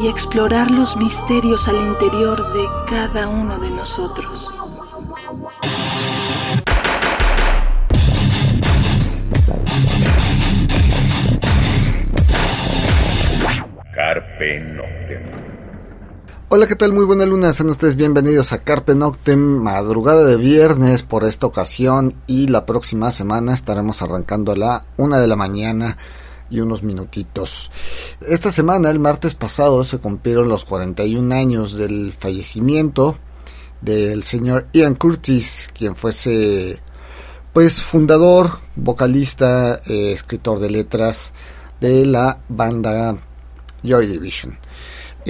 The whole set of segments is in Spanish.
y explorar los misterios al interior de cada uno de nosotros. Carpe Noctem. Hola, ¿qué tal? Muy buena luna, sean ustedes bienvenidos a Carpe Noctem, madrugada de viernes por esta ocasión y la próxima semana estaremos arrancando a la una de la mañana y unos minutitos. Esta semana, el martes pasado, se cumplieron los 41 años del fallecimiento del señor Ian Curtis, quien fuese pues fundador, vocalista, eh, escritor de letras de la banda Joy Division.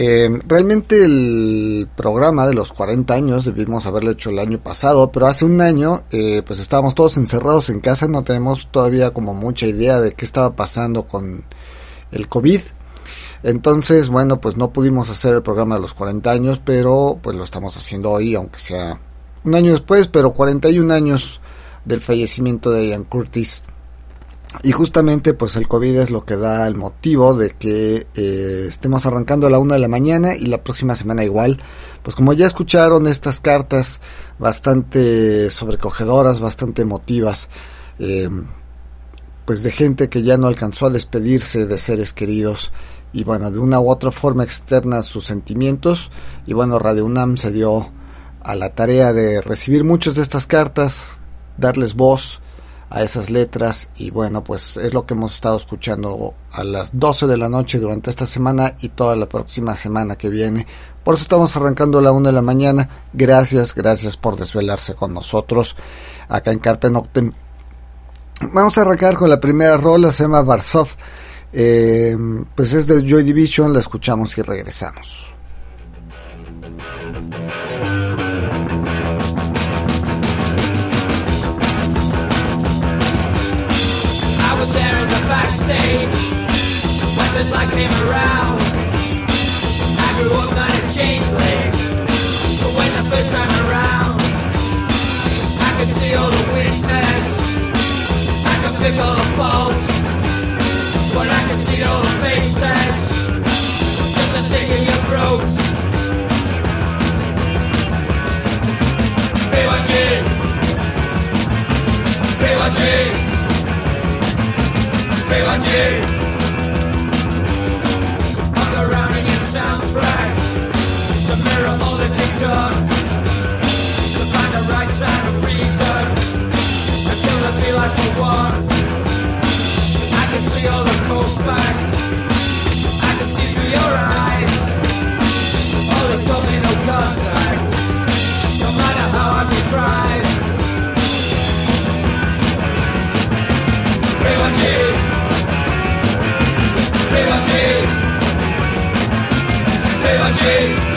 Eh, realmente el programa de los 40 años debimos haberlo hecho el año pasado, pero hace un año eh, pues estábamos todos encerrados en casa, no tenemos todavía como mucha idea de qué estaba pasando con el COVID. Entonces, bueno, pues no pudimos hacer el programa de los 40 años, pero pues lo estamos haciendo hoy, aunque sea un año después, pero 41 años del fallecimiento de Ian Curtis. Y justamente pues el COVID es lo que da el motivo de que eh, estemos arrancando a la una de la mañana y la próxima semana igual. Pues como ya escucharon estas cartas bastante sobrecogedoras, bastante emotivas, eh, pues de gente que ya no alcanzó a despedirse de seres queridos y bueno, de una u otra forma externa sus sentimientos. Y bueno, Radio UNAM se dio a la tarea de recibir muchas de estas cartas, darles voz, a esas letras y bueno pues es lo que hemos estado escuchando a las 12 de la noche durante esta semana y toda la próxima semana que viene. Por eso estamos arrancando a la 1 de la mañana. Gracias gracias por desvelarse con nosotros acá en Carpe Noctem. Vamos a arrancar con la primera rola se llama Varsov. Eh, pues es de Joy Division la escuchamos y regresamos backstage when this light came around. I grew up not a changeling, but when the first time around, I could see all the weakness, I could pick all the faults, but I could see all the fake tests, just a stick in your throat. P1G, P1G. P1G In your soundtrack. To mirror all that you've done. To find the right of reason. For one. I can see all the cold facts I can see through your eyes. All told me no contact Privacy Privacy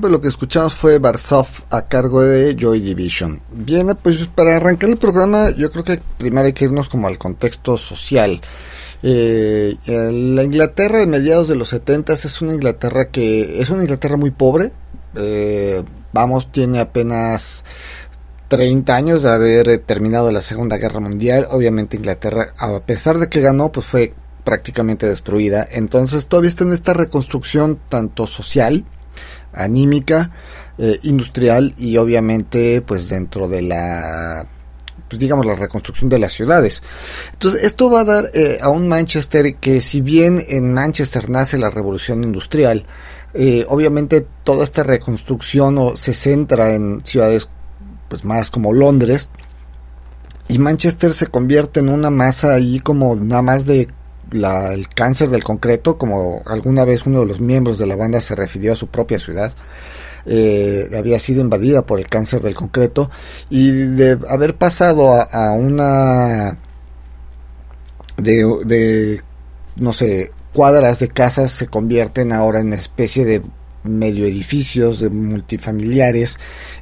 Pues lo que escuchamos fue Barsov a cargo de Joy Division. Bien, pues para arrancar el programa yo creo que primero hay que irnos como al contexto social. Eh, la Inglaterra de mediados de los 70 es una Inglaterra que es una Inglaterra muy pobre. Eh, vamos, tiene apenas 30 años de haber terminado la Segunda Guerra Mundial. Obviamente Inglaterra, a pesar de que ganó, pues fue prácticamente destruida. Entonces todavía está en esta reconstrucción tanto social, anímica, eh, industrial y obviamente pues dentro de la pues digamos la reconstrucción de las ciudades. Entonces esto va a dar eh, a un Manchester que si bien en Manchester nace la revolución industrial, eh, obviamente toda esta reconstrucción se centra en ciudades pues más como Londres y Manchester se convierte en una masa ahí como nada más de el cáncer del concreto, como alguna vez uno de los miembros de la banda se refirió a su propia ciudad. Eh, había sido invadida por el cáncer del concreto y de haber pasado a, una de, de, no sé, cuadras de casas se convierten ahora en especie de medio edificios de multifamiliares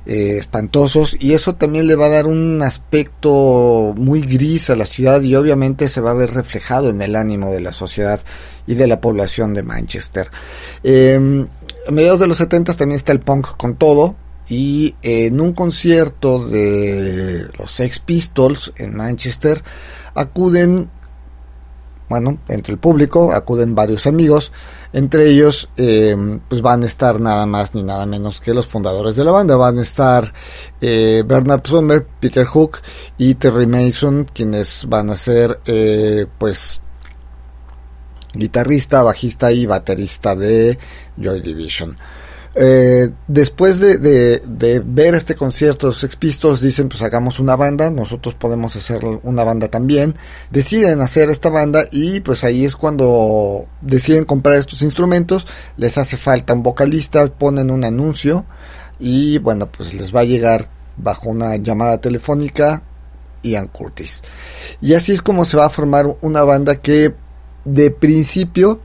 eh, espantosos y eso también le va a dar un aspecto muy gris a la ciudad y obviamente se va a ver reflejado en el ánimo de la sociedad y de la población de Manchester. Eh, a mediados de los 70 también está el punk con todo y en un concierto de los Sex Pistols en Manchester acuden, bueno, entre el público acuden varios amigos, entre ellos eh, pues van a estar nada más ni nada menos que los fundadores de la banda, van a estar eh, Bernard Sommer, Peter Hook y Terry Mason, quienes van a ser eh, pues guitarrista, bajista y baterista de Joy Division. Eh, después de, ver este concierto, los Sex Pistols dicen pues hagamos una banda, nosotros podemos hacer una banda también, deciden hacer esta banda y pues ahí es cuando deciden comprar estos instrumentos, les hace falta un vocalista, ponen un anuncio y bueno pues les va a llegar bajo una llamada telefónica Ian Curtis. Y así es como se va a formar una banda que de principio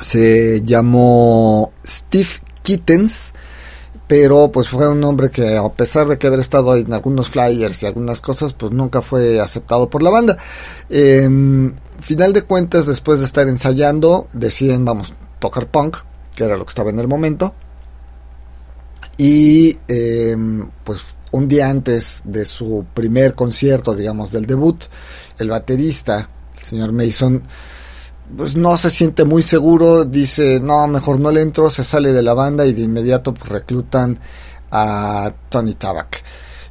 se llamó Steve Kittens, pero pues fue un nombre que a pesar de que haber estado en algunos flyers y algunas cosas, pues nunca fue aceptado por la banda. Eh, final de cuentas, después de estar ensayando, deciden, vamos, tocar punk, que era lo que estaba en el momento. Y em, pues un día antes de su primer concierto, digamos, del debut, el baterista, el señor Mason, pues no se siente muy seguro, dice, no, mejor no le entro, se sale de la banda y de inmediato pues, reclutan a Tony Tabak.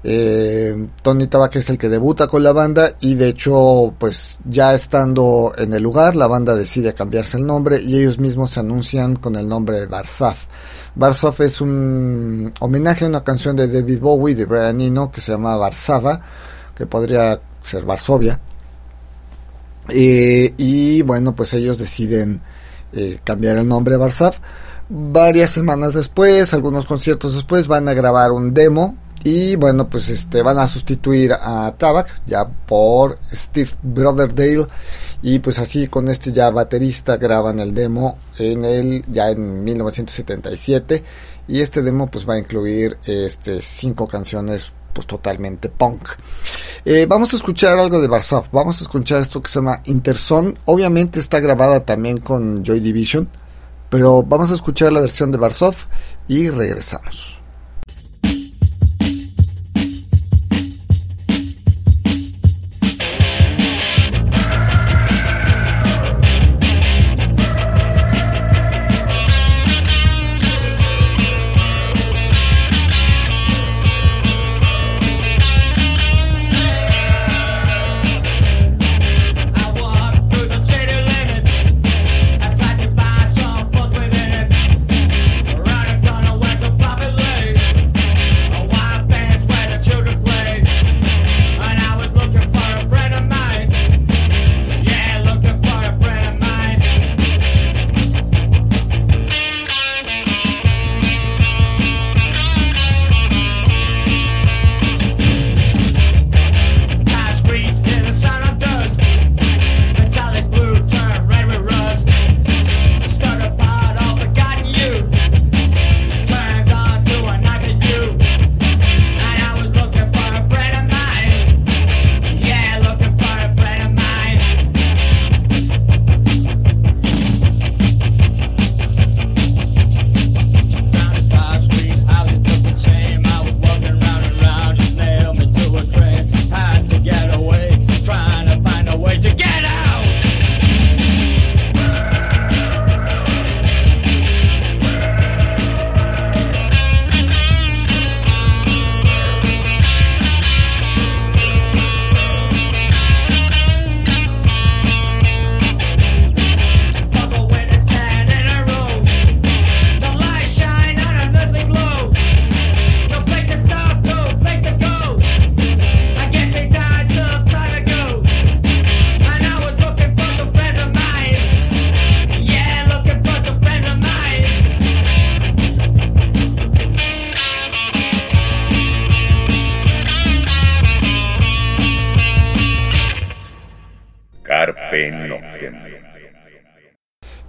Eh, Tony Tabak es el que debuta con la banda y de hecho pues ya estando en el lugar la banda decide cambiarse el nombre y ellos mismos se anuncian con el nombre de Barsaf. Barsaf es un homenaje a una canción de David Bowie de Brian Eno que se llama Varsava, que podría ser Varsovia eh, y bueno, pues ellos deciden eh, cambiar el nombre a Varias semanas después, algunos conciertos después, van a grabar un demo y bueno, pues este van a sustituir a Tabak ya por Steve Brotherdale. Y pues así con este ya baterista graban el demo en el ya en 1977 y este demo pues va a incluir este cinco canciones pues totalmente punk. Eh, vamos a escuchar algo de Barsov, vamos a escuchar esto que se llama Interson, obviamente está grabada también con Joy Division, pero vamos a escuchar la versión de Barsov y regresamos.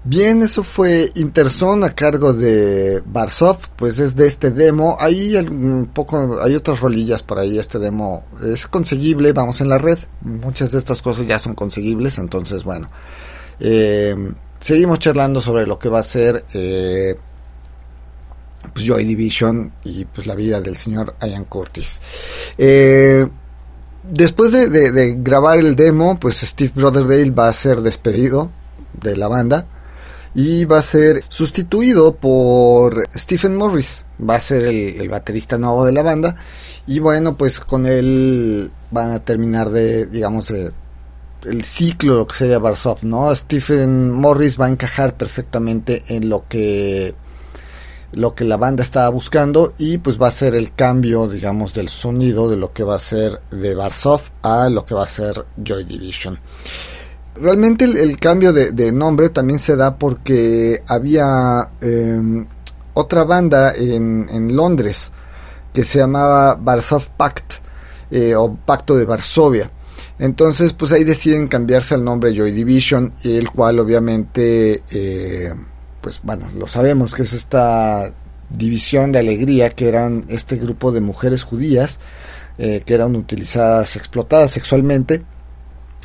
Bien, eso fue Interson a cargo de Barsov, pues es de este demo. Hay un poco, hay otras rolillas por ahí. Este demo es conseguible, vamos en la red. Muchas de estas cosas ya son conseguibles, entonces bueno. Eh, seguimos charlando sobre lo que va a ser eh, pues Joy Division y pues la vida del señor Ian Curtis. Eh, después de, grabar el demo, pues Steve Brotherdale va a ser despedido de la banda y va a ser sustituido por Stephen Morris, va a ser el, baterista nuevo de la banda y bueno pues con él van a terminar de digamos de, el ciclo lo que sería Barsov, ¿no? Stephen Morris va a encajar perfectamente en lo que lo que la banda estaba buscando y pues va a ser el cambio digamos del sonido de lo que va a ser de Barsov a lo que va a ser Joy Division. Realmente el, cambio de, nombre también se da porque había em, otra banda en, Londres que se llamaba Varsov Pact eh, o Pacto de Varsovia. Entonces, pues ahí deciden cambiarse el nombre Joy Division, el cual obviamente, eh, pues bueno, lo sabemos que es esta división de alegría que eran este grupo de mujeres judías eh, que eran utilizadas, explotadas sexualmente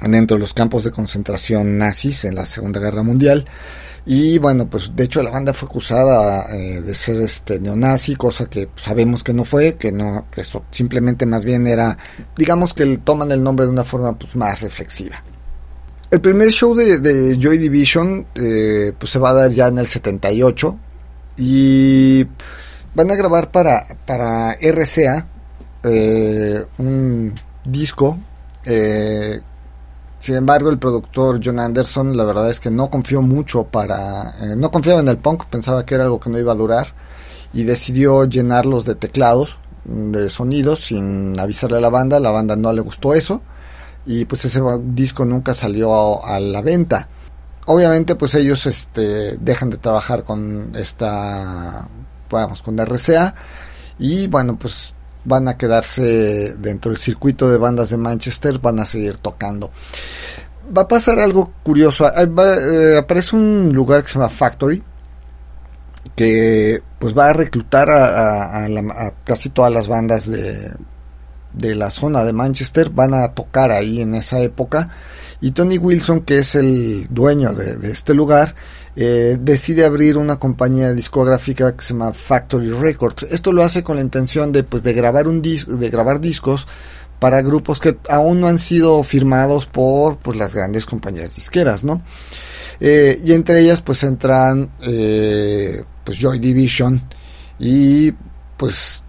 dentro de los campos de concentración nazis en la Segunda Guerra Mundial. Y bueno, pues de hecho la banda fue acusada eh, de ser este neonazi, cosa que sabemos que no fue, que no, eso simplemente más bien era, digamos que toman el nombre de una forma pues más reflexiva. El primer show de, Joy Division eh, pues se va a dar ya en el 78 y van a grabar para, para RCA eh, un disco sin embargo, el productor John Anderson, la verdad es que no confió mucho para. Eh, no confiaba en el punk, pensaba que era algo que no iba a durar y decidió llenarlos de teclados, de sonidos, sin avisarle a la banda. La banda no le gustó eso y pues ese disco nunca salió a, la venta. Obviamente, pues ellos este, dejan de trabajar con esta. Vamos, con RCA y bueno, pues van a quedarse dentro del circuito de bandas de Manchester, van a seguir tocando. Va a pasar algo curioso. Eh, aparece un lugar que se llama Factory, que pues va a reclutar a, casi todas las bandas de, de la zona de Manchester, van a tocar ahí en esa época. Y Tony Wilson, que es el dueño de este lugar, eh, decide abrir una compañía discográfica que se llama Factory Records. Esto lo hace con la intención de, pues, de grabar un de grabar discos para grupos que aún no han sido firmados por pues, las grandes compañías disqueras, ¿no? Eh, y entre ellas, pues, entran eh, pues Joy Division y, pues,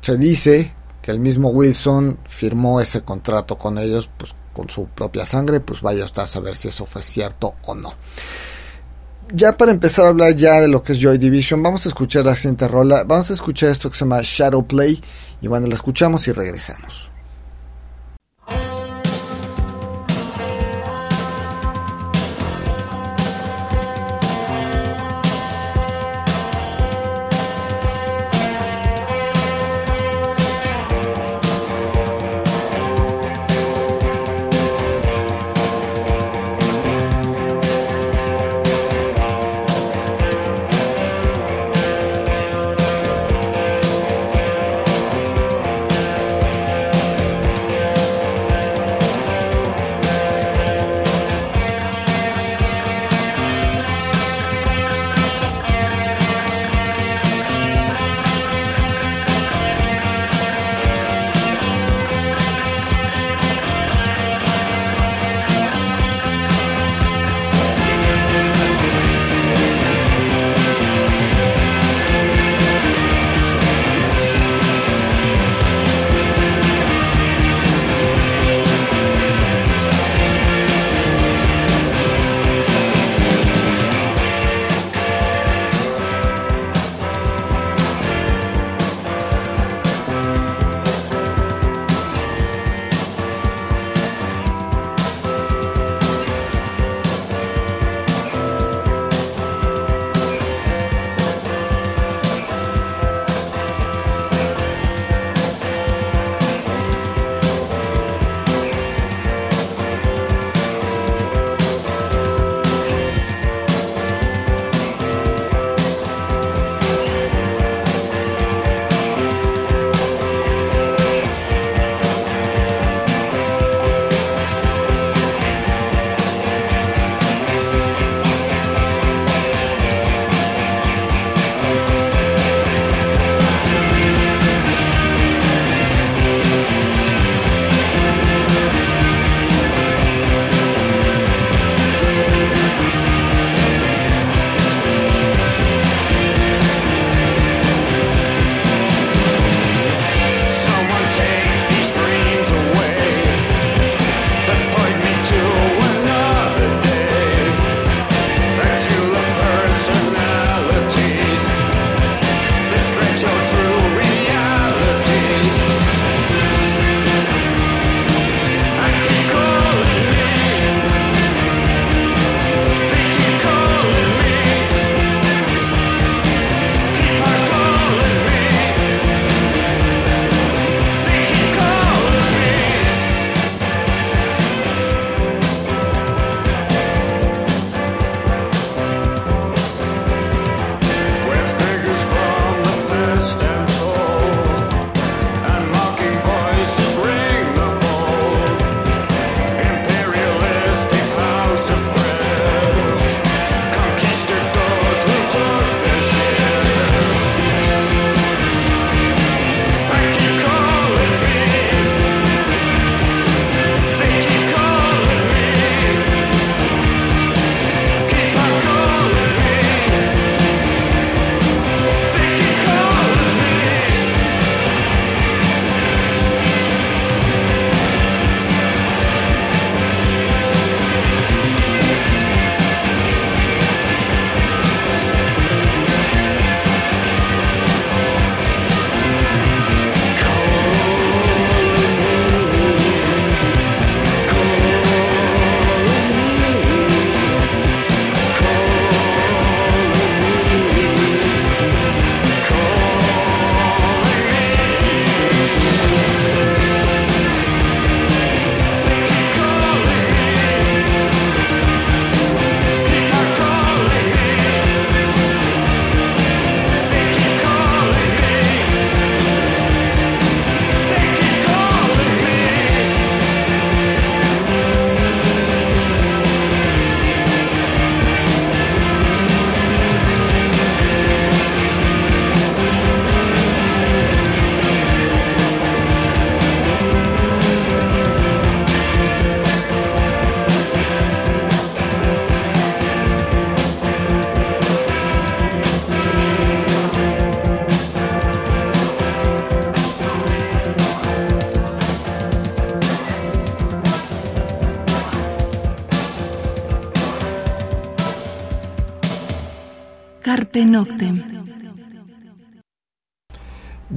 se dice que el mismo Wilson firmó ese contrato con ellos, pues, con su propia sangre, pues vaya usted a saber si eso fue cierto o no ya para empezar a hablar ya de lo que es Joy Division, vamos a escuchar la siguiente rola. Vamos a escuchar esto que se llama Shadow Play. Y bueno, la escuchamos y regresamos.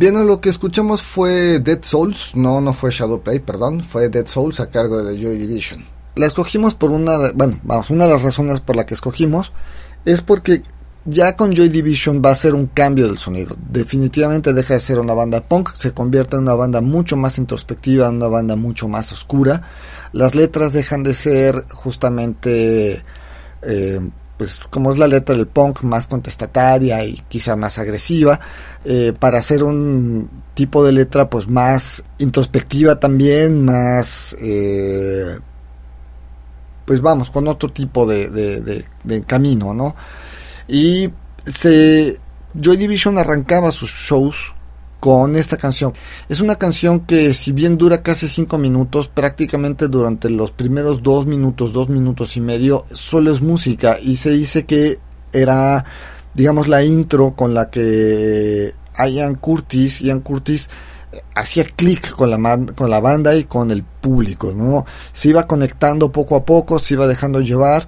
Bien, lo que escuchamos fue Dead Souls, no, no fue Shadowplay, perdón, fue Dead Souls a cargo de Joy Division. La escogimos por una, de, bueno, vamos, una de las razones por la que escogimos es porque ya con Joy Division va a ser un cambio del sonido. Definitivamente deja de ser una banda punk, se convierte en una banda mucho más introspectiva, una banda mucho más oscura. Las letras dejan de ser justamente, eh, pues como es la letra del punk, más contestataria y quizá más agresiva, eh, para hacer un tipo de letra pues más introspectiva también, más... Eh, pues vamos, con otro tipo de, de, camino, ¿no? Y se Joy Division arrancaba sus shows con esta canción. Es una canción que si bien dura casi 5 minutos, prácticamente durante los primeros 2 minutos, 2 minutos y medio, solo es música y se dice que era, digamos, la intro con la que Ian Curtis, Ian Curtis eh, hacía clic con la, con la banda y con el público, ¿no? Se iba conectando poco a poco, se iba dejando llevar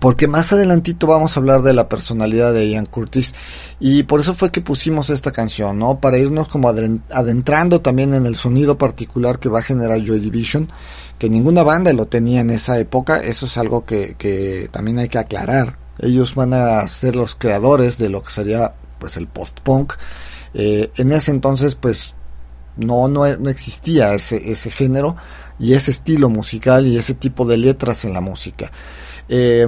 porque más adelantito vamos a hablar de la personalidad de Ian Curtis y por eso fue que pusimos esta canción, ¿no? Para irnos como adentrando también en el sonido particular que va a generar Joy Division, que ninguna banda lo tenía en esa época, eso es algo que, que también hay que aclarar. Ellos van a ser los creadores de lo que sería pues el post-punk. Eh, en ese entonces pues no, no, no existía ese, ese género y ese estilo musical y ese tipo de letras en la música. Eh,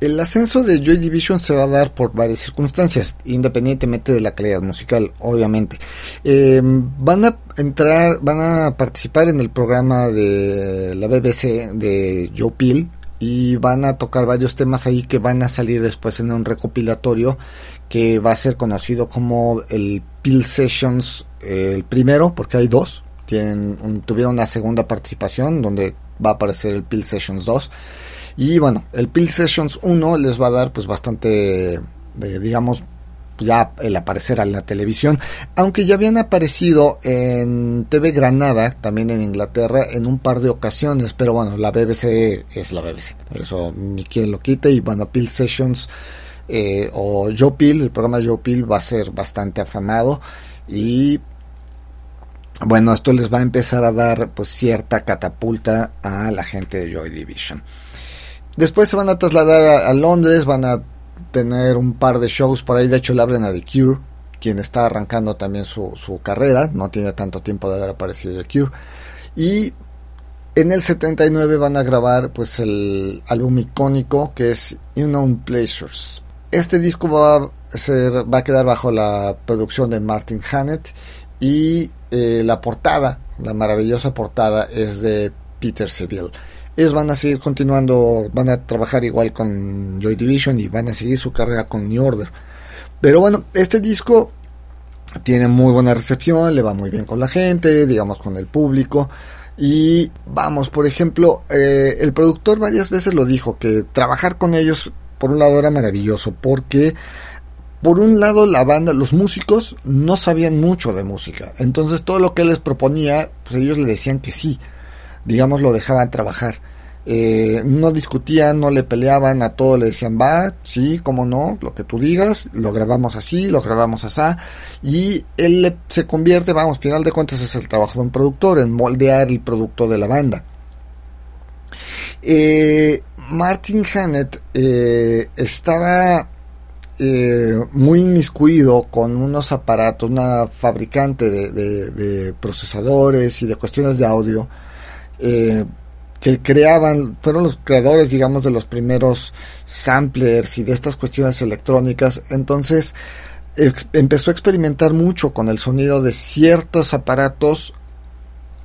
el ascenso de Joy Division se va a dar por varias circunstancias, independientemente de la calidad musical, obviamente. Eh, van a entrar, van a participar en el programa de la BBC de Joe Peel y van a tocar varios temas ahí que van a salir después en un recopilatorio que va a ser conocido como el Peel Sessions, eh, el primero, porque hay dos. Tienen, tuvieron una segunda participación donde va a aparecer el Peel Sessions 2 y bueno, el Pill Sessions 1 les va a dar pues bastante, digamos, ya el aparecer en la televisión, aunque ya habían aparecido en TV Granada, también en Inglaterra, en un par de ocasiones, pero bueno, la BBC es la BBC, eso ni quien lo quite, y bueno, Pill Sessions eh, o Joe Pill, el programa Joe Pill va a ser bastante afamado. Y bueno, esto les va a empezar a dar pues cierta catapulta a la gente de Joy Division. Después se van a trasladar a, Londres, van a tener un par de shows por ahí. De hecho, le abren a The Cure, quien está arrancando también su, carrera. No tiene tanto tiempo de haber aparecido The Cure. Y en el 79 van a grabar pues el álbum icónico que es Unknown Pleasures. Este disco va a, va a quedar bajo la producción de Martin Hannett y eh, la portada, la maravillosa portada es de Peter Seville ellos van a seguir continuando, van a trabajar igual con Joy Division y van a seguir su carrera con New Order. Pero bueno, este disco tiene muy buena recepción, le va muy bien con la gente, digamos con el público. Y vamos, por ejemplo, eh, el productor varias veces lo dijo, que trabajar con ellos por un lado era maravilloso, porque por un lado la banda, los músicos no sabían mucho de música, entonces todo lo que él les proponía, pues ellos le decían que sí digamos, lo dejaban trabajar. Eh, no discutían, no le peleaban, a todo le decían, va, sí, cómo no, lo que tú digas, lo grabamos así, lo grabamos así, y él se convierte, vamos, final de cuentas es el trabajo de un productor, en moldear el producto de la banda. Eh, Martin Hannett eh, estaba muy inmiscuido con unos aparatos, una fabricante de procesadores y de cuestiones de audio, eh, que creaban, fueron los creadores, digamos, de los primeros samplers y de estas cuestiones electrónicas. Entonces empezó a experimentar mucho con el sonido de ciertos aparatos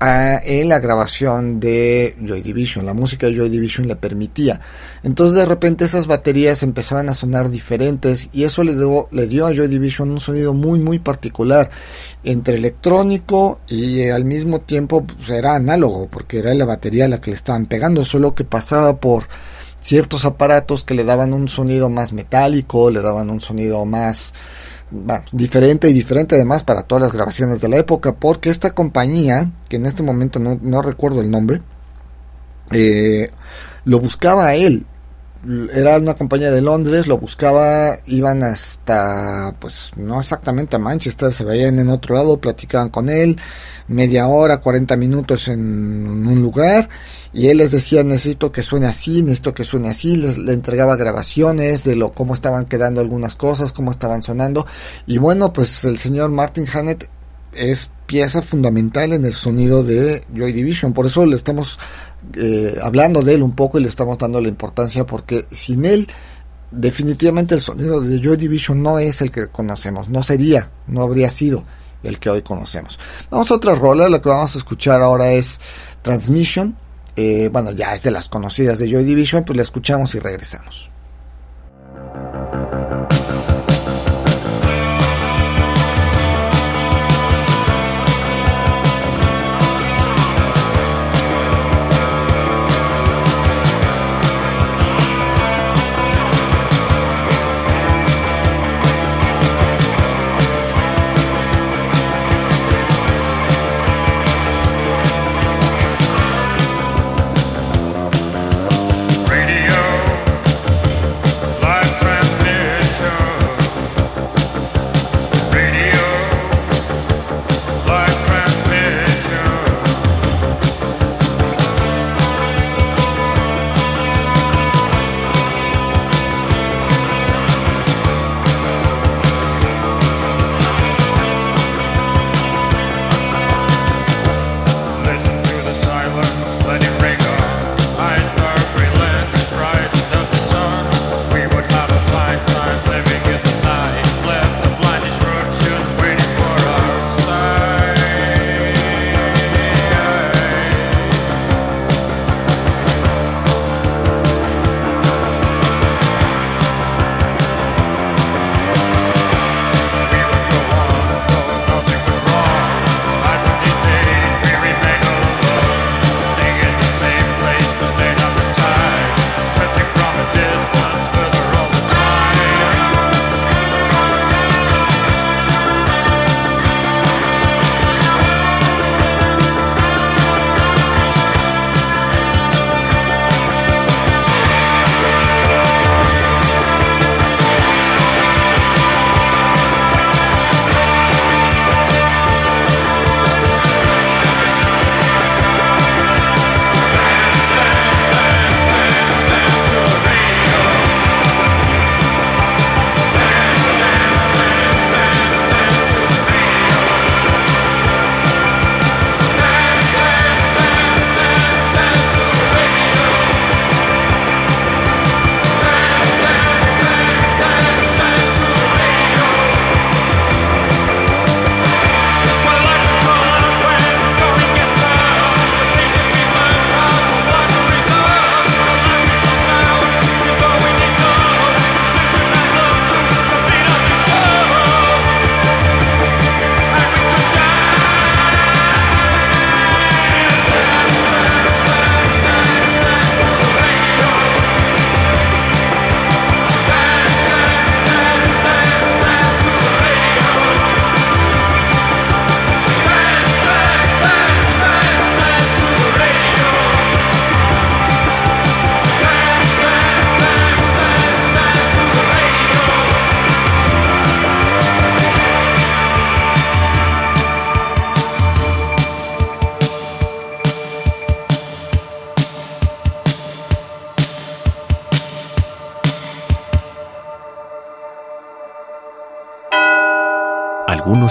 en la grabación de Joy Division. La música de Joy Division le permitía. Entonces de repente esas baterías empezaban a sonar diferentes y eso le dio, le dio a Joy Division un sonido muy muy particular entre electrónico y eh, al mismo tiempo pues, era análogo porque era la batería la que le estaban pegando, solo que pasaba por ciertos aparatos que le daban un sonido más metálico, le daban un sonido más diferente y diferente además para todas las grabaciones de la época, porque esta compañía, que en este momento no, recuerdo el nombre, eh, lo buscaba a él era una compañía de Londres, lo buscaba, iban hasta, pues no exactamente a Manchester, se veían en otro lado, platicaban con él, media hora, 40 minutos en un lugar, y él les decía, necesito que suene así, necesito que suene así, les, le entregaba grabaciones de lo cómo estaban quedando algunas cosas, cómo estaban sonando, y bueno, pues el señor Martin Hannett es pieza fundamental en el sonido de Joy Division, por eso le estamos eh, hablando de él un poco y le estamos dando la importancia porque sin él definitivamente el sonido de Joy Division no es el que conocemos, no sería, no habría sido el que hoy conocemos. Vamos a otra rola, la que vamos a escuchar ahora es Transmission, eh, bueno ya es de las conocidas de Joy Division, pues la escuchamos y regresamos.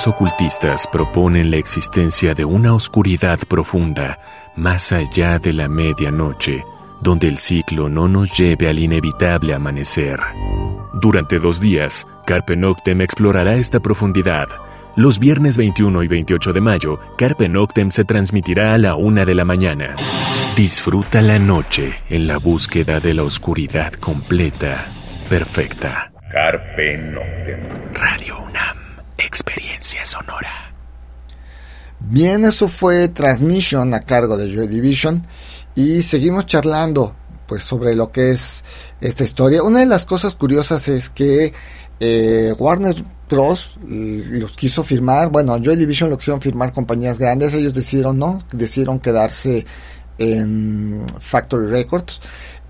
Ocultistas proponen la existencia de una oscuridad profunda más allá de la medianoche, donde el ciclo no nos lleve al inevitable amanecer. Durante dos días, Carpe Noctem explorará esta profundidad. Los viernes 21 y 28 de mayo, Carpe Noctem se transmitirá a la una de la mañana. Disfruta la noche en la búsqueda de la oscuridad completa, perfecta. Carpe Noctem. Radio UNAM, experiencia sonora. Bien, eso fue Transmission a cargo de Joy Division y seguimos charlando pues sobre lo que es esta historia. Una de las cosas curiosas es que eh, Warner Bros. los quiso firmar, bueno, Joy Division lo quisieron firmar compañías grandes, ellos decidieron no, decidieron quedarse en Factory Records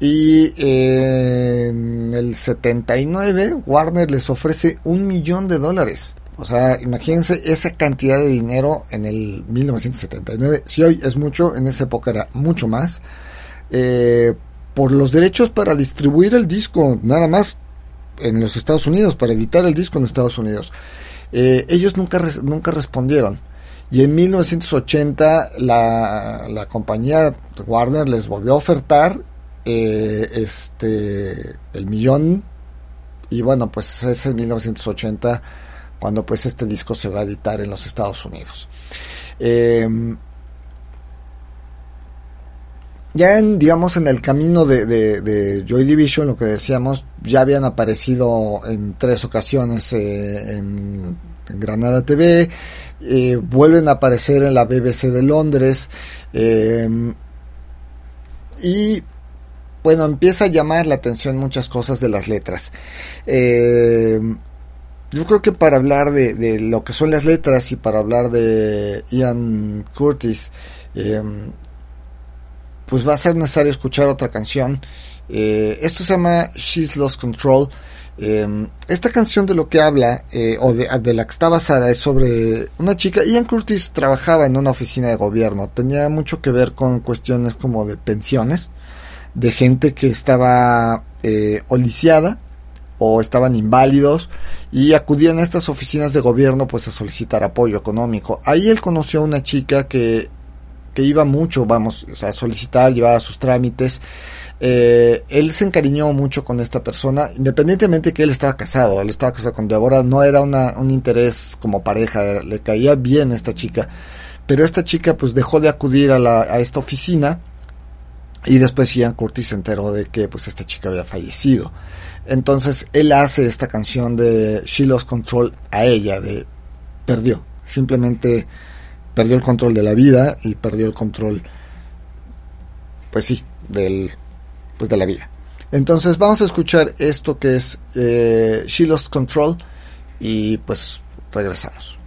Y en el 79 Warner les ofrece un millón de dólares. O sea, imagínense esa cantidad de dinero en el 1979. Si hoy es mucho, en esa época era mucho más. Eh, por los derechos para distribuir el disco, nada más en los Estados Unidos, para editar el disco en Estados Unidos. Eh, ellos nunca, nunca respondieron. Y en 1980 la, la compañía Warner les volvió a ofertar eh, este el millón y bueno pues es en 1980 cuando pues este disco se va a editar en los Estados Unidos. Eh, ya en, digamos, en el camino de, Joy Division, lo que decíamos, ya habían aparecido en tres ocasiones eh, en, Granada TV, eh, vuelven a aparecer en la BBC de Londres, eh, y bueno, empieza a llamar la atención muchas cosas de las letras. Yo creo que para hablar de, de, lo que son las letras y para hablar de Ian Curtis, pues va a ser necesario escuchar otra canción. Eh, esto se llama She's Lost Control. Eh, esta canción de lo que habla, eh, o de, la que está basada, es sobre una chica. Ian Curtis trabajaba en una oficina de gobierno. Tenía mucho que ver con cuestiones como de pensiones, de gente que estaba oliciada o estaban inválidos y acudían a estas oficinas de gobierno pues a solicitar apoyo económico. Ahí él conoció a una chica que que iba mucho, vamos, a solicitar, llevaba sus trámites. Eh, él se encariñó mucho con esta persona, independientemente que él estaba casado, él estaba casado con Deborah, no era una, un interés como pareja, le caía bien a esta chica, pero esta chica pues dejó de acudir a, la, a esta oficina y después Ian Curtis se enteró de que pues esta chica había fallecido. Entonces él hace esta canción de She Lost Control a ella, de perdió, simplemente perdió el control de la vida y perdió el control, pues sí, del, pues de la vida. Entonces vamos a escuchar esto que es eh, She Lost Control y pues regresamos.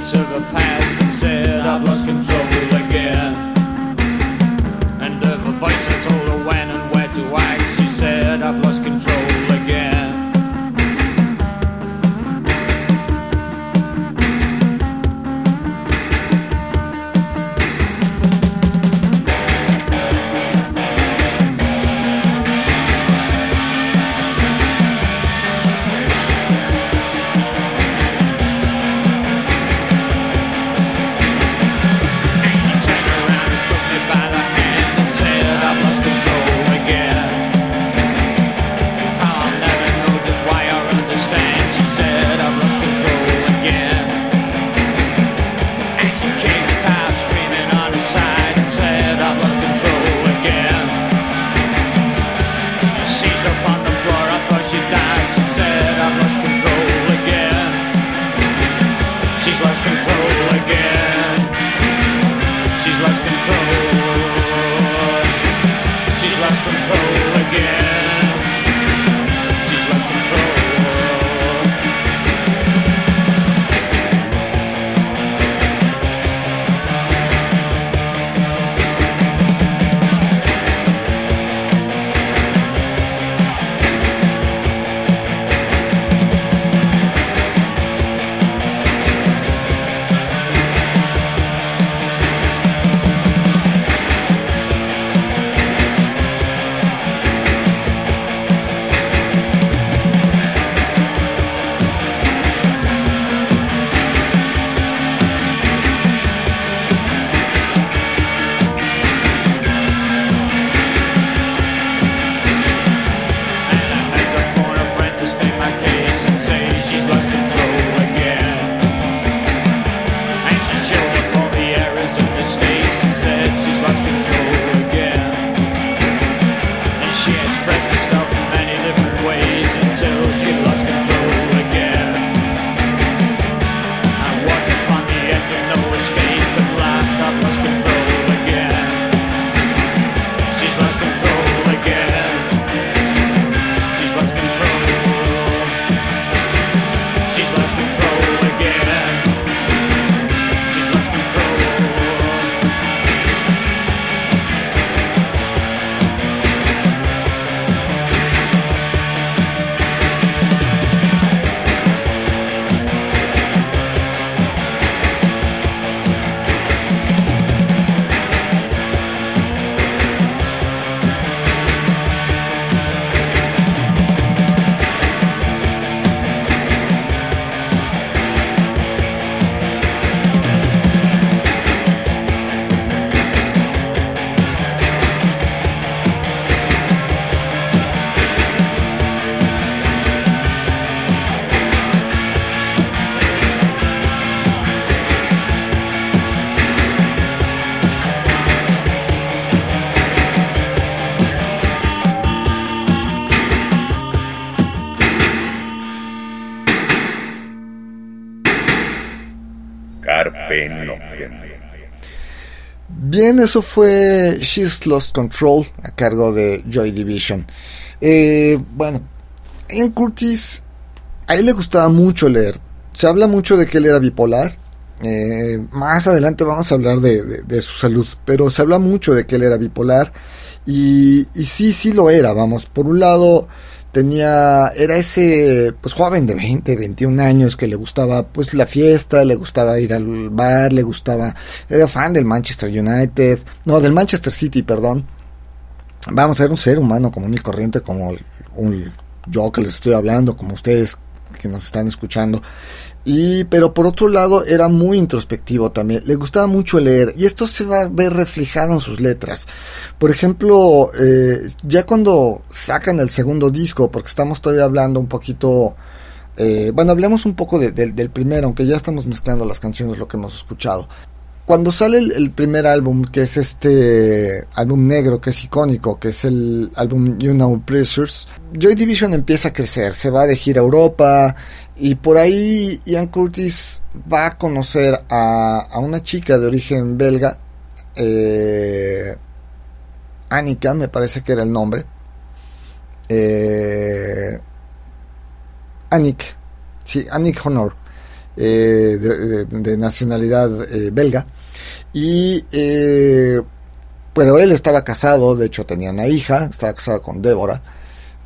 Secrets of the past Eso fue She's Lost Control a cargo de Joy Division. Eh, bueno, en Curtis, a él le gustaba mucho leer. Se habla mucho de que él era bipolar. Eh, más adelante vamos a hablar de, su salud, pero se habla mucho de que él era bipolar. Y sí, sí lo era, vamos. Por un lado, tenía, era ese pues joven de 20, 21 años que le gustaba pues la fiesta, le gustaba ir al bar, le gustaba, era fan del Manchester United, no, del Manchester City, perdón. Vamos a ser un ser humano común y corriente como un, yo que les estoy hablando, como ustedes que nos están escuchando. Y, pero por otro lado, era muy introspectivo también. Le gustaba mucho leer. Y esto se va a ver reflejado en sus letras. Por ejemplo, eh, ya cuando sacan el segundo disco, porque estamos todavía hablando un poquito. eh, bueno, hablemos un poco de- del- primero, aunque ya estamos mezclando las canciones, lo que hemos escuchado. Cuando sale el, el primer álbum, que es este álbum negro, que es icónico, que es el álbum You Know Pressures, Joy Division empieza a crecer, se va de gira a Europa y por ahí Ian Curtis va a conocer a, a una chica de origen belga, eh, Annika, me parece que era el nombre. Eh, Annick, sí, Annick Honor, eh, de, nacionalidad eh, belga. Y, eh, pero él estaba casado, de hecho tenía una hija, estaba casado con Débora,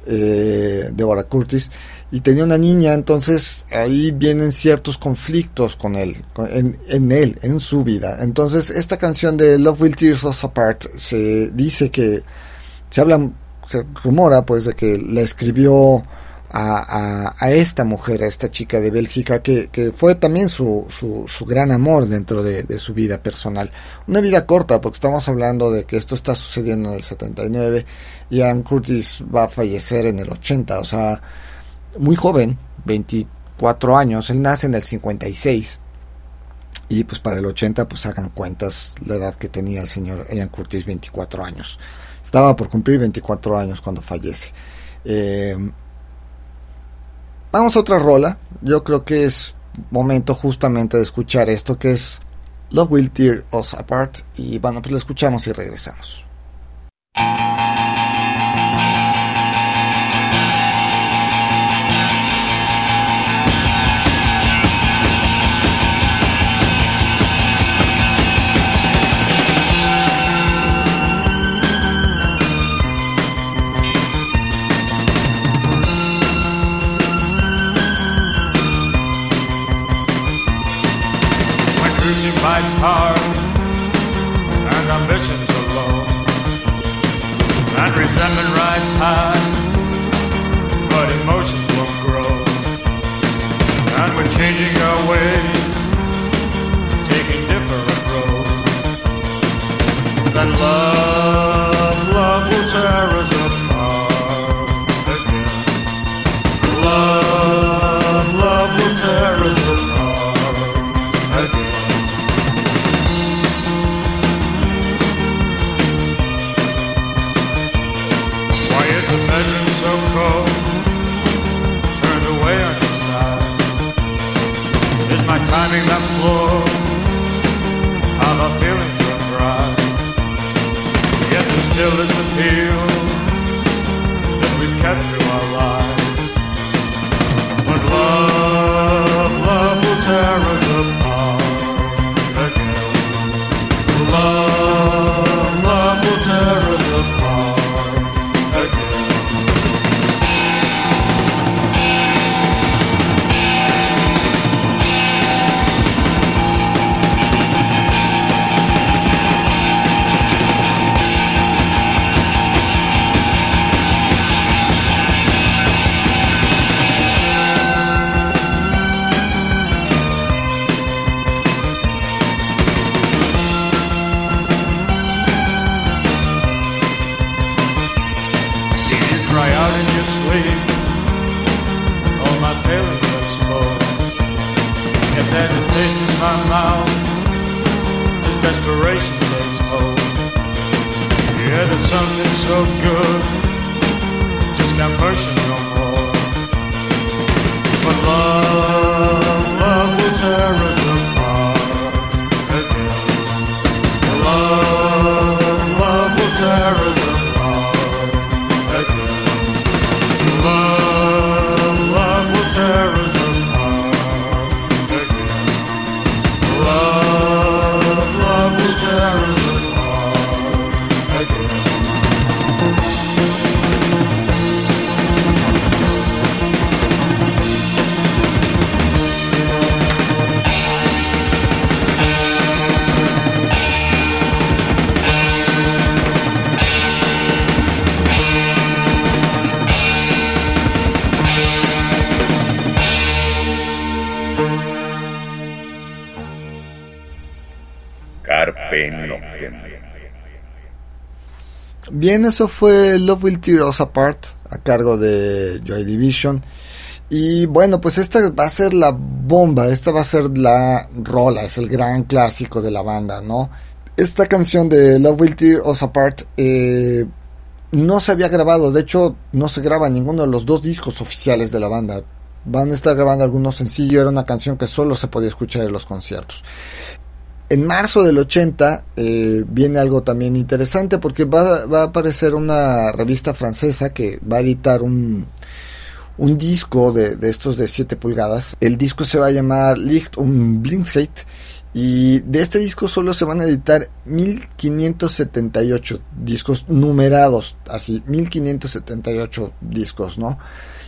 eh, Débora Curtis, y tenía una niña, entonces ahí vienen ciertos conflictos con él, en, en él, en su vida. Entonces esta canción de Love Will Tear Us Apart se dice que se habla, se rumora pues de que la escribió a, a- esta mujer, a esta chica de Bélgica, que, que fue también su, su, su gran amor dentro de, de su vida personal. Una vida corta, porque estamos hablando de que esto está sucediendo en el 79 y Ann Curtis va a fallecer en el 80, o sea, muy joven, 24 años, él nace en el 56 y pues para el 80 pues hagan cuentas la edad que tenía el señor Ian Curtis, 24 años. Estaba por cumplir 24 años cuando fallece. Eh, vamos a otra rola. Yo creo que es momento justamente de escuchar esto que es Love Will Tear Us Apart. Y bueno, pues lo escuchamos y regresamos. Eso fue Love Will Tear Us Apart a cargo de Joy Division. Y bueno, pues esta va a ser la bomba, esta va a ser la rola, es el gran clásico de la banda, ¿no? Esta canción de Love Will Tear Us Apart eh, no se había grabado, de hecho no se graba ninguno de los dos discos oficiales de la banda. Van a estar grabando algunos sencillos, era una canción que solo se podía escuchar en los conciertos. En marzo del 80 eh, viene algo también interesante porque va, a aparecer una revista francesa que va a editar un, un disco de, de, estos de 7 pulgadas. El disco se va a llamar Licht und Blindheit y de este disco solo se van a editar 1578 discos numerados, así 1578 discos, ¿no?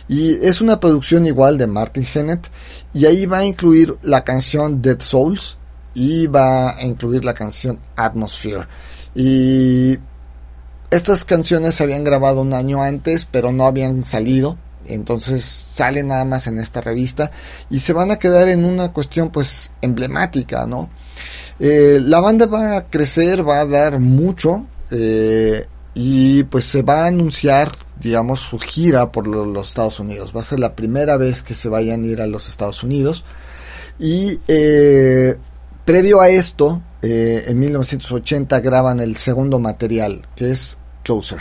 Y es una producción igual de Martin Hennett y ahí va a incluir la canción Dead Souls y va a incluir la canción Atmosphere. Y estas canciones se habían grabado un año antes, pero no habían salido. Entonces salen nada más en esta revista y se van a quedar en una cuestión pues emblemática, ¿no? Eh, la banda va a crecer, va a dar mucho eh, y pues se va a anunciar, digamos, su gira por los Estados Unidos. Va a ser la primera vez que se vayan a ir a los Estados Unidos y eh, Previo a esto, eh, en 1980 graban el segundo material, que es Closer.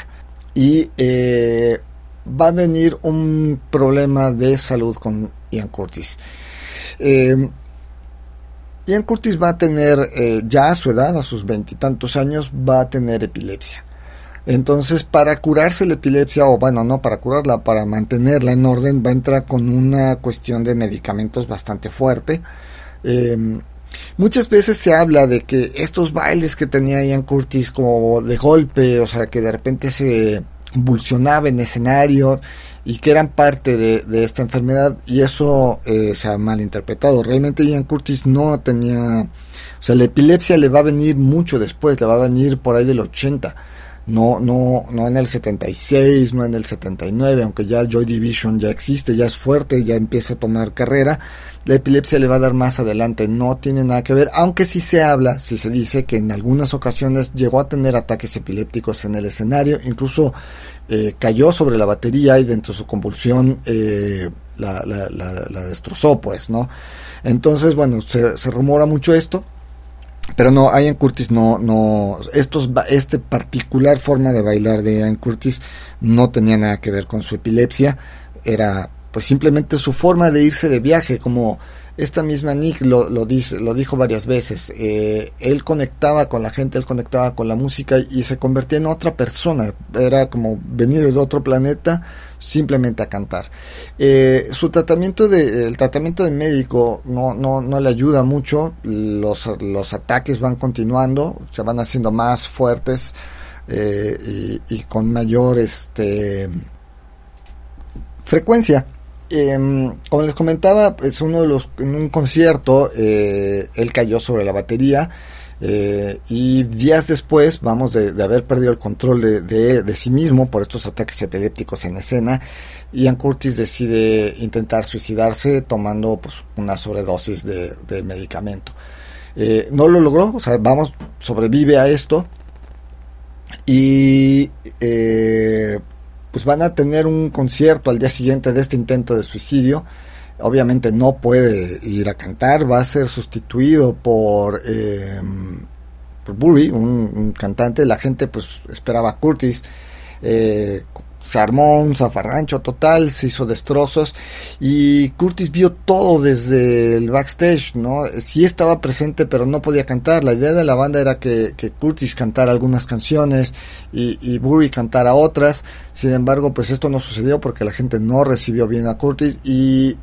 Y eh, va a venir un problema de salud con Ian Curtis. Eh, Ian Curtis va a tener, eh, ya a su edad, a sus veintitantos años, va a tener epilepsia. Entonces, para curarse la epilepsia, o bueno, no para curarla, para mantenerla en orden, va a entrar con una cuestión de medicamentos bastante fuerte. Eh, Muchas veces se habla de que estos bailes que tenía Ian Curtis como de golpe, o sea, que de repente se convulsionaba en escenario y que eran parte de, esta enfermedad y eso eh, se ha malinterpretado. Realmente Ian Curtis no tenía, o sea, la epilepsia le va a venir mucho después, le va a venir por ahí del 80. No, no, no en el 76, no en el 79, aunque ya Joy Division ya existe, ya es fuerte, ya empieza a tomar carrera la epilepsia le va a dar más adelante, no tiene nada que ver, aunque sí se habla, sí se dice que en algunas ocasiones llegó a tener ataques epilépticos en el escenario, incluso eh, cayó sobre la batería y dentro de su convulsión eh, la, la, destrozó, pues, ¿no? Entonces, bueno, se, se rumora mucho esto, pero no, Ian Curtis no, no, estos, este particular forma de bailar de Ian Curtis no tenía nada que ver con su epilepsia, era pues simplemente su forma de irse de viaje, como esta misma Nick lo, dice, lo dijo varias veces, eh, él conectaba con la gente, él conectaba con la música y se convertía en otra persona, era como venir de otro planeta simplemente a cantar. Eh, su tratamiento de, el tratamiento de médico no, no, no le ayuda mucho, los, los ataques van continuando, se van haciendo más fuertes eh, y, y, con mayor este, frecuencia. Eh, como les comentaba, es uno de los en un concierto eh, él cayó sobre la batería eh, y días después, vamos de, de haber perdido el control de, de, sí mismo por estos ataques epilépticos en escena, Ian Curtis decide intentar suicidarse tomando pues, una sobredosis de, de medicamento. Eh, no lo logró, o sea, vamos, sobrevive a esto y eh, pues van a tener un concierto al día siguiente de este intento de suicidio. Obviamente no puede ir a cantar, va a ser sustituido por, eh, un, un, cantante. La gente pues esperaba a Curtis. Eh, se armó zafarrancho total, se hizo destrozos y Curtis vio todo desde el backstage, ¿no? Sí estaba presente pero no podía cantar. La idea de la banda era que, que Curtis cantara algunas canciones y, y Burry cantara otras. Sin embargo, pues esto no sucedió porque la gente no recibió bien a Curtis y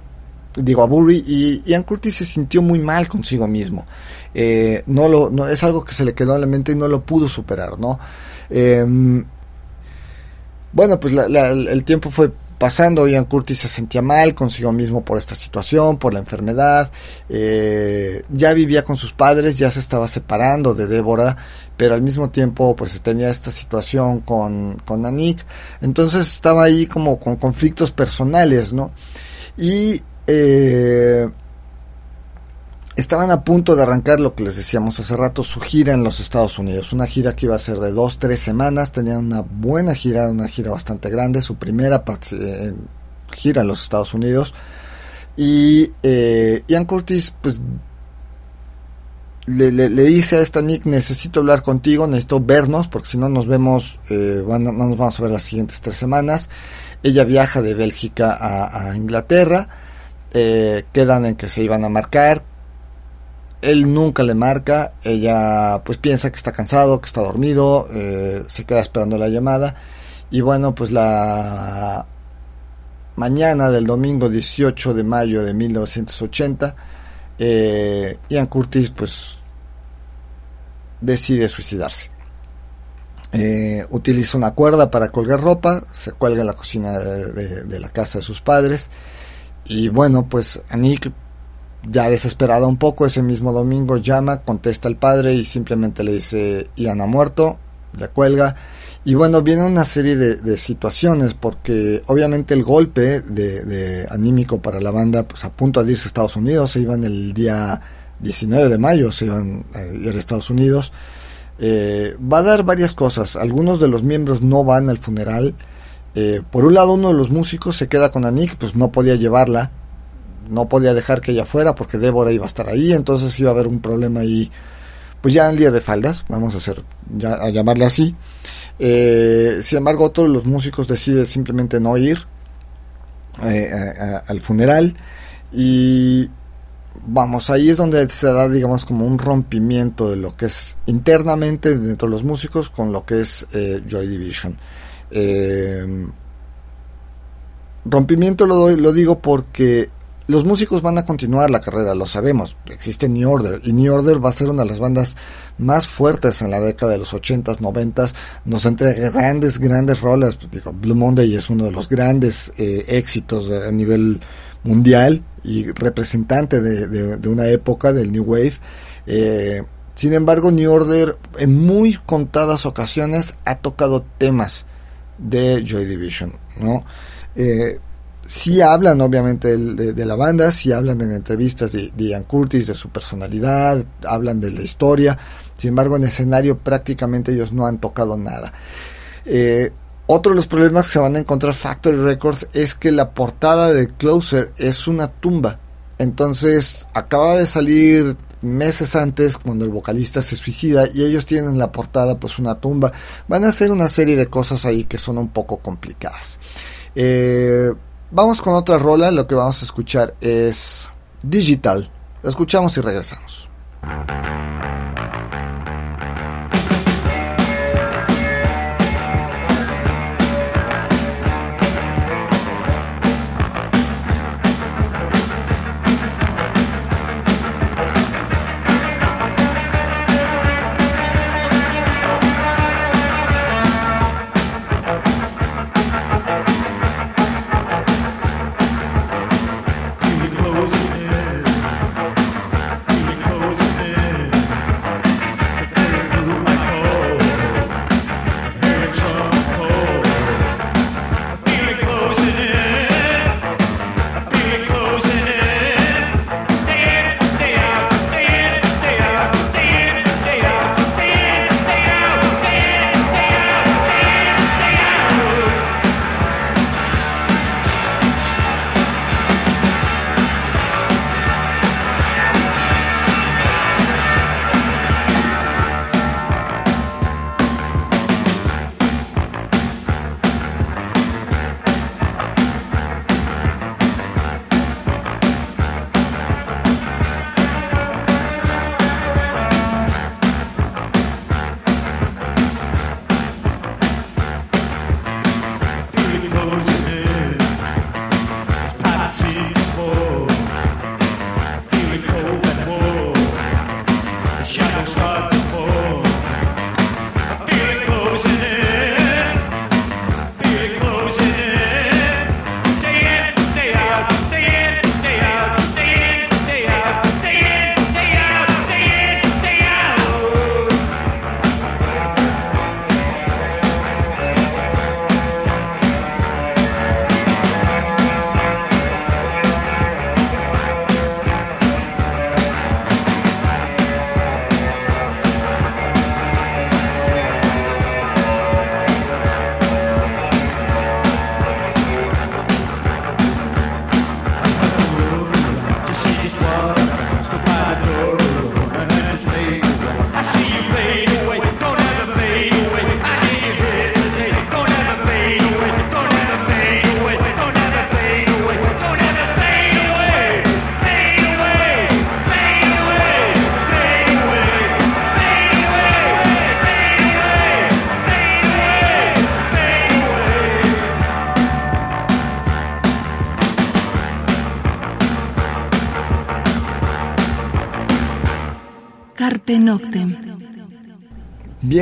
digo a Burry y Ian Curtis se sintió muy mal consigo mismo. Eh, no lo, no, es algo que se le quedó en la mente y no lo pudo superar, ¿no? Eh, bueno, pues la, la, el tiempo fue pasando, Ian Curtis se sentía mal consigo mismo por esta situación, por la enfermedad, eh, ya vivía con sus padres, ya se estaba separando de Débora, pero al mismo tiempo pues tenía esta situación con, con Anik, entonces estaba ahí como con conflictos personales, ¿no? Y eh, estaban a punto de arrancar lo que les decíamos hace rato, su gira en los Estados Unidos. Una gira que iba a ser de dos, tres semanas. Tenían una buena gira, una gira bastante grande. Su primera eh, gira en los Estados Unidos. Y eh, Ian Curtis, pues, le, dice a esta Nick, necesito hablar contigo, necesito vernos, porque si no nos vemos, eh, no nos vamos a ver las siguientes tres semanas. Ella viaja de Bélgica a, Inglaterra. quedan en que se iban a marcar, él nunca le marca, ella pues piensa que está cansado, que está dormido, eh, se queda esperando la llamada y bueno pues la mañana del domingo 18 de mayo de 1980 eh, Ian Curtis pues decide suicidarse. Eh, utiliza una cuerda para colgar ropa, se cuelga en la cocina de, de la casa de sus padres y bueno pues Nick ya desesperada un poco, ese mismo domingo llama, contesta al padre y simplemente le dice, Ian ha muerto, le cuelga. Y bueno, viene una serie de, situaciones porque obviamente el golpe de, anímico para la banda, pues a punto de irse a Estados Unidos, se iban el día 19 de mayo, se iban a ir a Estados Unidos. Eh, va a dar varias cosas. Algunos de los miembros no van al funeral. Eh, por un lado, uno de los músicos se queda con Anik, pues no podía llevarla no podía dejar que ella fuera porque Débora iba a estar ahí, entonces iba a haber un problema ahí, pues ya en día de faldas, vamos a hacer, ya a llamarle así. Eh, sin embargo, todos los músicos deciden simplemente no ir eh, al funeral y vamos, ahí es donde se da, digamos, como un rompimiento de lo que es internamente dentro de los músicos con lo que es eh, Joy Division. rompimiento lo, lo digo porque los músicos van a continuar la carrera, lo sabemos. Existe New Order y New Order va a ser una de las bandas más fuertes en la década de los 80s, 90s. Nos entrega grandes, grandes roles. Digo, Blue Monday es uno de los grandes eh, éxitos a nivel mundial y representante de, una época del New Wave. Eh, sin embargo, New Order en muy contadas ocasiones ha tocado temas de Joy Division, ¿no? Eh, sí hablan obviamente de, la banda, sí hablan en entrevistas de, Ian Curtis, de su personalidad, hablan de la historia, sin embargo en escenario prácticamente ellos no han tocado nada. Eh, otro de los problemas que se van a encontrar Factory Records es que la portada de Closer es una tumba. Entonces acaba de salir meses antes cuando el vocalista se suicida y ellos tienen en la portada pues una tumba. Van a hacer una serie de cosas ahí que son un poco complicadas. Eh, Vamos con otra rola, lo que vamos a escuchar es Digital. Escuchamos y regresamos.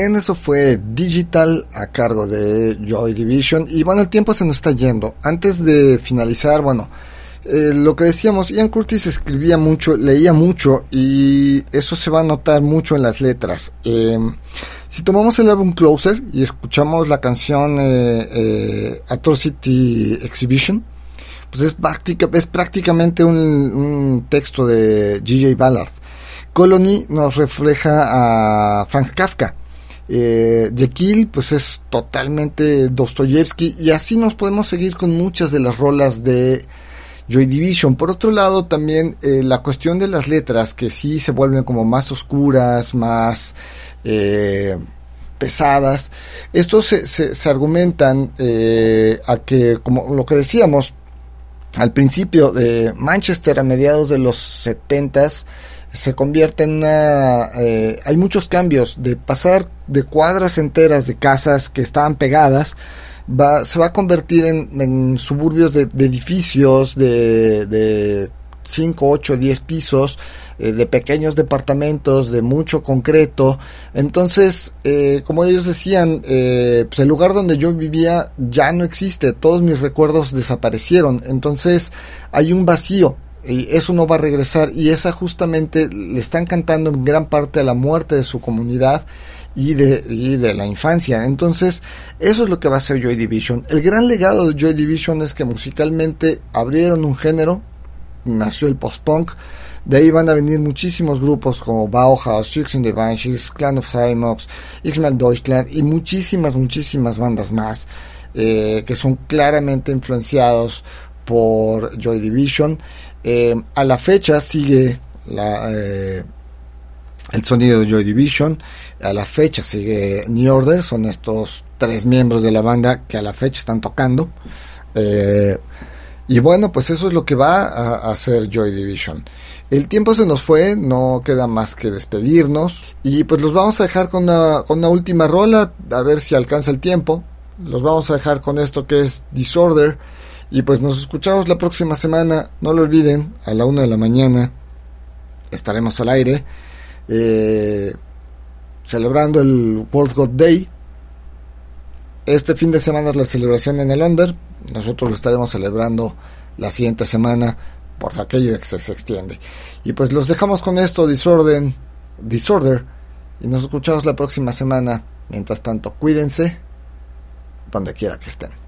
Eso fue Digital a cargo de Joy Division. Y bueno, el tiempo se nos está yendo. Antes de finalizar, bueno, eh, lo que decíamos, Ian Curtis escribía mucho, leía mucho y eso se va a notar mucho en las letras. Eh, si tomamos el álbum Closer y escuchamos la canción eh, Atrocity Exhibition, pues es, es prácticamente un, un texto de G.J. Ballard. Colony nos refleja a Frank Kafka. Eh, Jekyll pues es totalmente Dostoyevsky y así nos podemos seguir con muchas de las rolas de Joy Division. Por otro lado también eh, la cuestión de las letras que sí se vuelven como más oscuras, más eh, pesadas. Estos se, se, argumentan eh, a que como lo que decíamos al principio de Manchester a mediados de los 70s se convierte en una... Eh, hay muchos cambios de pasar de cuadras enteras de casas que estaban pegadas, va, se va a convertir en, suburbios de, edificios de, de 5, 8, 10 pisos, eh, de pequeños departamentos, de mucho concreto. Entonces, eh, como ellos decían, pues el lugar donde yo vivía ya no existe, todos mis recuerdos desaparecieron. Entonces, hay un vacío eso no va a regresar y esa justamente le están cantando en gran parte a la muerte de su comunidad y de, y de la infancia. Entonces, eso es lo que va a ser Joy Division. El gran legado de Joy Division es que musicalmente abrieron un género, nació el post-punk, de ahí van a venir muchísimos grupos como Bauhaus, Tricks and the Banshees, Clan of Cymox, X-Men Deutschland y muchísimas, muchísimas bandas más eh, que son claramente influenciados por Joy Division. Eh, a la fecha sigue la, eh, el sonido de Joy Division. A la fecha sigue New Order. Son estos tres miembros de la banda que a la fecha están tocando. Eh, y bueno, pues eso es lo que va a, hacer Joy Division. El tiempo se nos fue, no queda más que despedirnos. Y pues los vamos a dejar con una, con una última rola, a ver si alcanza el tiempo. Los vamos a dejar con esto que es Disorder y pues nos escuchamos la próxima semana. No lo olviden, a la una de la mañana estaremos al aire eh, celebrando el World God Day. Este fin de semana es la celebración en el Under. Nosotros lo estaremos celebrando la siguiente semana por aquello que se, extiende. Y pues los dejamos con esto, Disorden, Disorder. Y nos escuchamos la próxima semana. Mientras tanto, cuídense donde quiera que estén.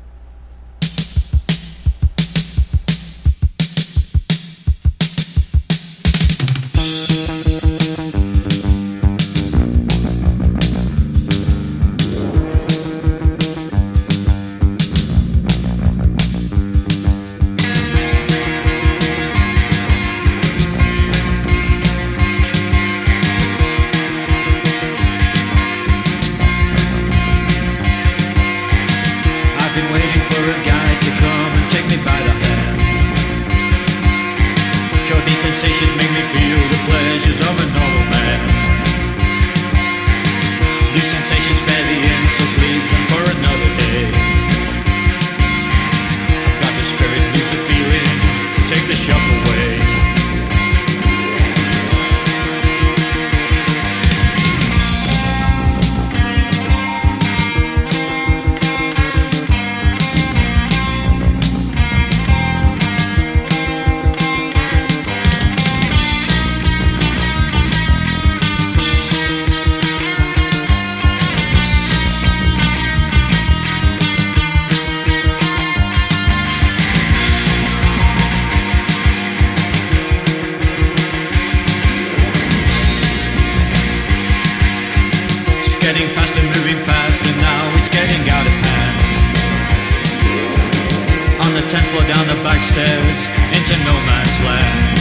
tenth flow down the back stairs into no man's land.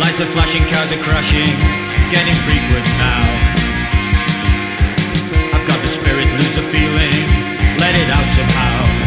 Lights are flashing, cars are crashing, getting frequent now. I've got the spirit, lose the feeling, let it out somehow.